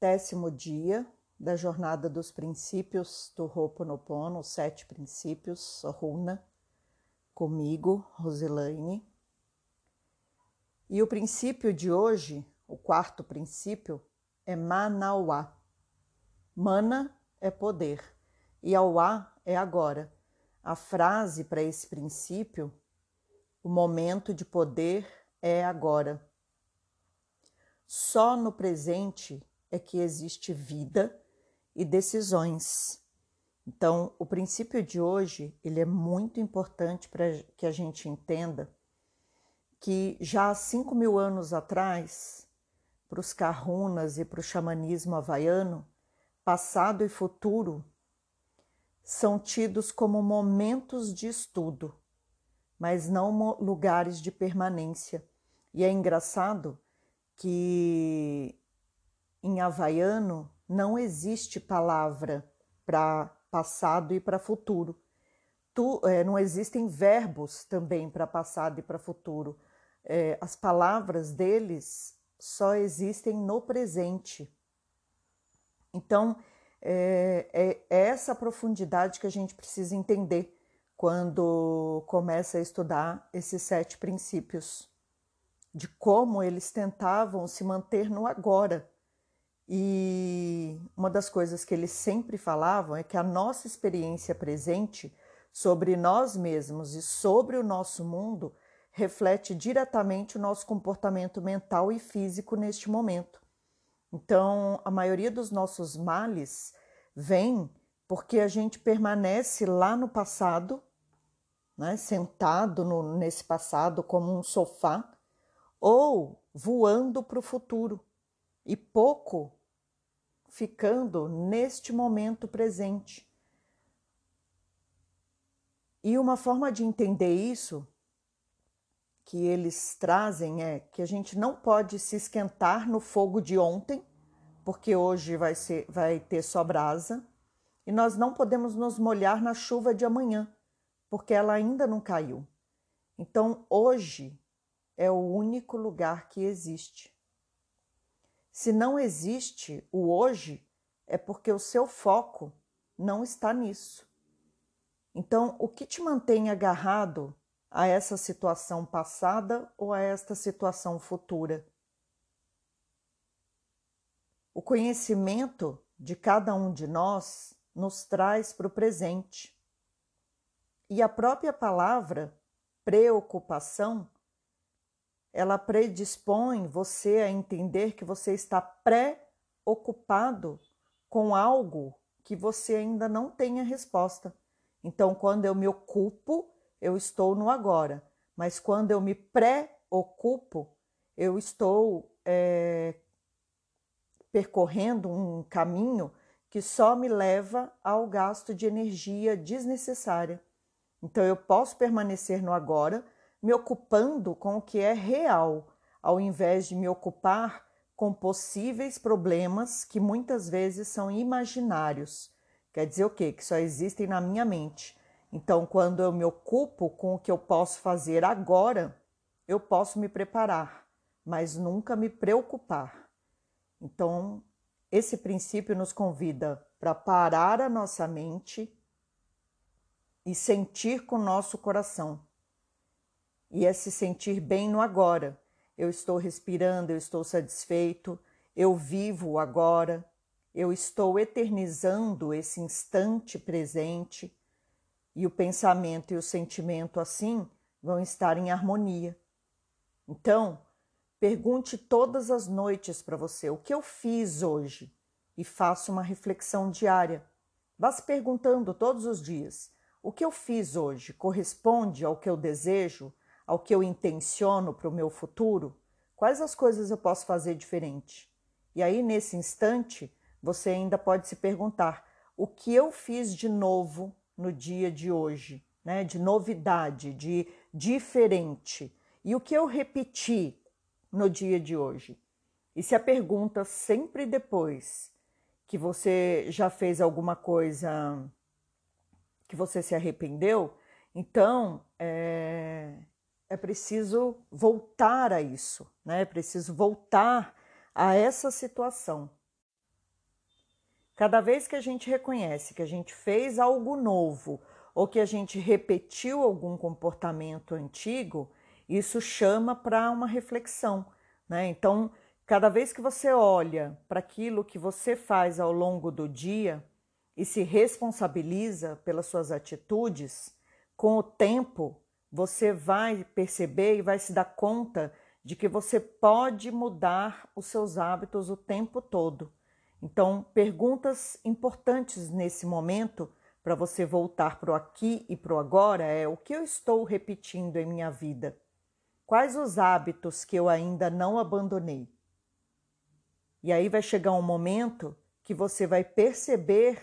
décimo dia da jornada dos princípios do Ho'oponopono, os sete princípios, Runa, comigo, Roselaine. E o princípio de hoje, o quarto princípio, é Manauá. Mana é poder e Auá é agora. A frase para esse princípio, o momento de poder é agora. Só no presente é que existe vida e decisões. Então, o princípio de hoje ele é muito importante para que a gente entenda que já há cinco mil anos atrás, para os kahunas e para o xamanismo havaiano, passado e futuro são tidos como momentos de estudo, mas não lugares de permanência. E é engraçado que em havaiano não existe palavra para passado e para futuro. Tu, é, não existem verbos também para passado e para futuro. É, as palavras deles só existem no presente. Então, é, é, é essa profundidade que a gente precisa entender quando começa a estudar esses sete princípios de como eles tentavam se manter no agora. E uma das coisas que eles sempre falavam é que a nossa experiência presente sobre nós mesmos e sobre o nosso mundo reflete diretamente o nosso comportamento mental e físico neste momento. Então, a maioria dos nossos males vem porque a gente permanece lá no passado, né, sentado no, nesse passado como um sofá, ou voando para o futuro e pouco ficando neste momento presente. E uma forma de entender isso que eles trazem é que a gente não pode se esquentar no fogo de ontem, porque hoje vai, ser, vai ter só brasa, e nós não podemos nos molhar na chuva de amanhã, porque ela ainda não caiu. Então, hoje é o único lugar que existe. Se não existe o hoje, é porque o seu foco não está nisso. Então, o que te mantém agarrado a essa situação passada ou a esta situação futura? O conhecimento de cada um de nós nos traz para o presente. E a própria palavra preocupação ela predispõe você a entender que você está pré-ocupado com algo que você ainda não tem a resposta. Então, quando eu me ocupo, eu estou no agora, mas quando eu me pré-ocupo, eu estou é, percorrendo um caminho que só me leva ao gasto de energia desnecessária. Então, eu posso permanecer no agora me ocupando com o que é real, ao invés de me ocupar com possíveis problemas que muitas vezes são imaginários. Quer dizer o quê? Que só existem na minha mente. Então, quando eu me ocupo com o que eu posso fazer agora, eu posso me preparar, mas nunca me preocupar. Então, esse princípio nos convida para parar a nossa mente e sentir com o nosso coração e é se sentir bem no agora. Eu estou respirando, eu estou satisfeito, eu vivo agora, eu estou eternizando esse instante presente e o pensamento e o sentimento assim vão estar em harmonia. Então, pergunte todas as noites para você o que eu fiz hoje e faça uma reflexão diária. Vá se perguntando todos os dias: o que eu fiz hoje corresponde ao que eu desejo? Ao que eu intenciono para o meu futuro? Quais as coisas eu posso fazer diferente? E aí, nesse instante, você ainda pode se perguntar: o que eu fiz de novo no dia de hoje, né? de novidade, de diferente? E o que eu repeti no dia de hoje? E se a pergunta sempre depois que você já fez alguma coisa que você se arrependeu, então é, é preciso voltar a isso, né? É preciso voltar a essa situação. Cada vez que a gente reconhece que a gente fez algo novo ou que a gente repetiu algum comportamento antigo, isso chama para uma reflexão. Né? Então, cada vez que você olha para aquilo que você faz ao longo do dia e se responsabiliza pelas suas atitudes, com o tempo você vai perceber e vai se dar conta de que você pode mudar os seus hábitos o tempo todo. Então, perguntas importantes nesse momento para você voltar para o aqui e para o agora é o que eu estou repetindo em minha vida? Quais os hábitos que eu ainda não abandonei? E aí vai chegar um momento que você vai perceber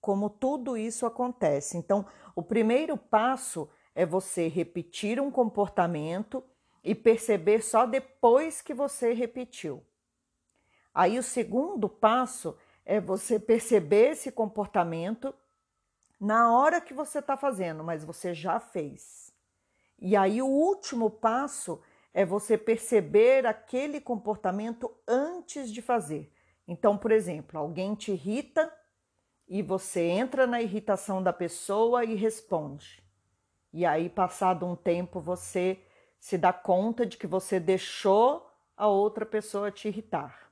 como tudo isso acontece. Então, o primeiro passo é você repetir um comportamento e perceber só depois que você repetiu. Aí o segundo passo é você perceber esse comportamento na hora que você está fazendo, mas você já fez. E aí o último passo é você perceber aquele comportamento antes de fazer. Então, por exemplo, alguém te irrita e você entra na irritação da pessoa e responde. E aí, passado um tempo, você se dá conta de que você deixou a outra pessoa te irritar.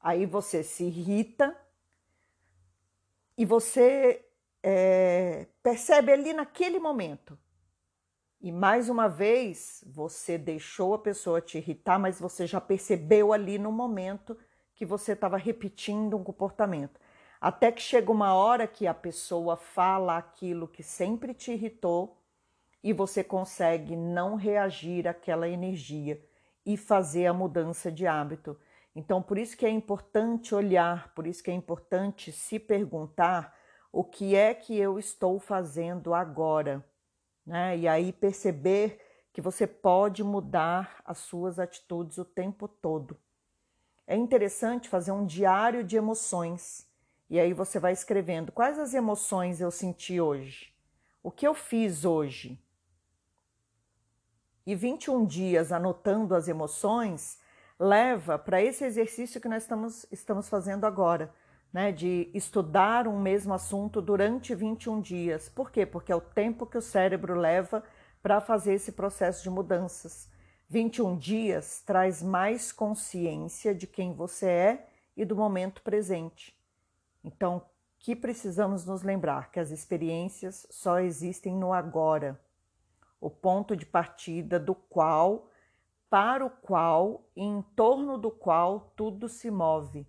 Aí você se irrita e você é, percebe ali naquele momento. E mais uma vez, você deixou a pessoa te irritar, mas você já percebeu ali no momento que você estava repetindo um comportamento. Até que chega uma hora que a pessoa fala aquilo que sempre te irritou e você consegue não reagir àquela energia e fazer a mudança de hábito. Então, por isso que é importante olhar, por isso que é importante se perguntar o que é que eu estou fazendo agora, né? E aí perceber que você pode mudar as suas atitudes o tempo todo. É interessante fazer um diário de emoções. E aí você vai escrevendo quais as emoções eu senti hoje. O que eu fiz hoje? E 21 dias anotando as emoções leva para esse exercício que nós estamos, estamos fazendo agora, né? De estudar um mesmo assunto durante 21 dias. Por quê? Porque é o tempo que o cérebro leva para fazer esse processo de mudanças. 21 dias traz mais consciência de quem você é e do momento presente. Então, que precisamos nos lembrar que as experiências só existem no agora o ponto de partida do qual, para o qual e em torno do qual tudo se move.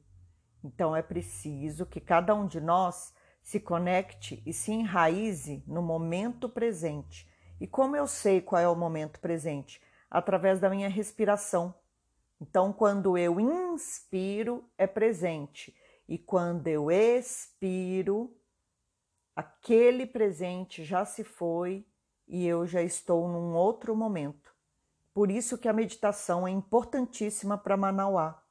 Então é preciso que cada um de nós se conecte e se enraize no momento presente. E como eu sei qual é o momento presente? Através da minha respiração. Então, quando eu inspiro, é presente. E quando eu expiro, aquele presente já se foi e eu já estou num outro momento. Por isso que a meditação é importantíssima para Manauá.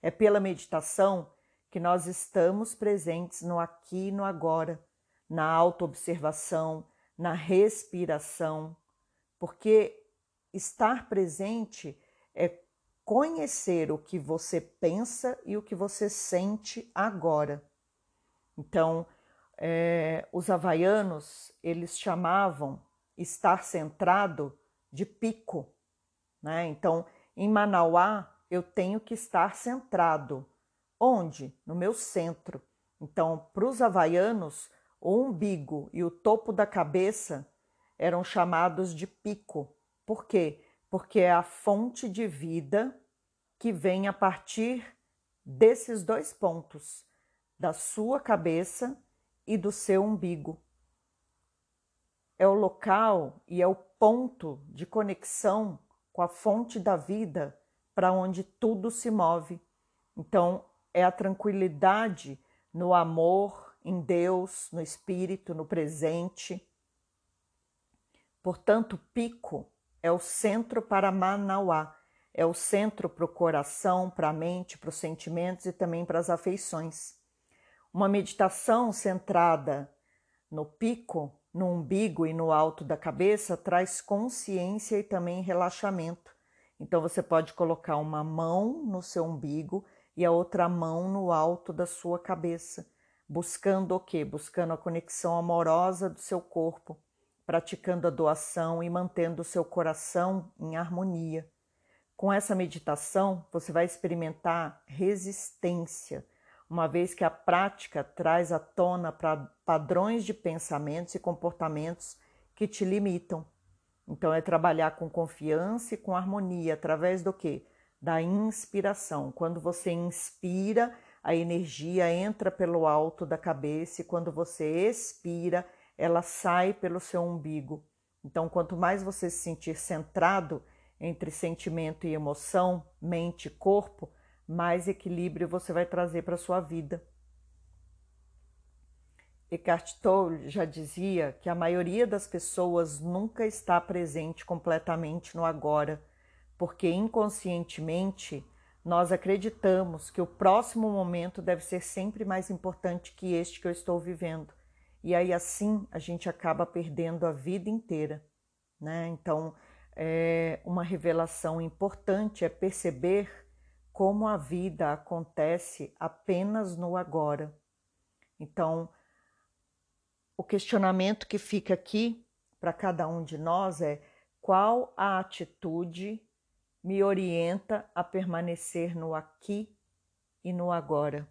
É pela meditação que nós estamos presentes no aqui e no agora, na autoobservação, na respiração, porque estar presente é conhecer o que você pensa e o que você sente agora. Então, é, os havaianos, eles chamavam estar centrado de pico. Né? Então, em Manauá, eu tenho que estar centrado. Onde? No meu centro. Então, para os havaianos, o umbigo e o topo da cabeça eram chamados de pico. Por quê? Porque é a fonte de vida que vem a partir desses dois pontos, da sua cabeça e do seu umbigo é o local e é o ponto de conexão com a fonte da vida para onde tudo se move. Então, é a tranquilidade no amor, em Deus, no espírito, no presente. Portanto, Pico é o centro para Manauá, é o centro para o coração, para a mente, para os sentimentos e também para as afeições. Uma meditação centrada no pico no umbigo e no alto da cabeça traz consciência e também relaxamento. Então você pode colocar uma mão no seu umbigo e a outra mão no alto da sua cabeça. buscando o quê? Buscando a conexão amorosa do seu corpo, praticando a doação e mantendo o seu coração em harmonia. Com essa meditação, você vai experimentar resistência, uma vez que a prática traz à tona padrões de pensamentos e comportamentos que te limitam. Então é trabalhar com confiança e com harmonia através do que? Da inspiração. Quando você inspira, a energia entra pelo alto da cabeça e quando você expira, ela sai pelo seu umbigo. Então, quanto mais você se sentir centrado entre sentimento e emoção, mente e corpo, mais equilíbrio você vai trazer para a sua vida. Eckhart Tolle já dizia que a maioria das pessoas nunca está presente completamente no agora, porque inconscientemente nós acreditamos que o próximo momento deve ser sempre mais importante que este que eu estou vivendo. E aí assim a gente acaba perdendo a vida inteira, né? Então, é uma revelação importante é perceber como a vida acontece apenas no agora. Então, o questionamento que fica aqui para cada um de nós é qual a atitude me orienta a permanecer no aqui e no agora.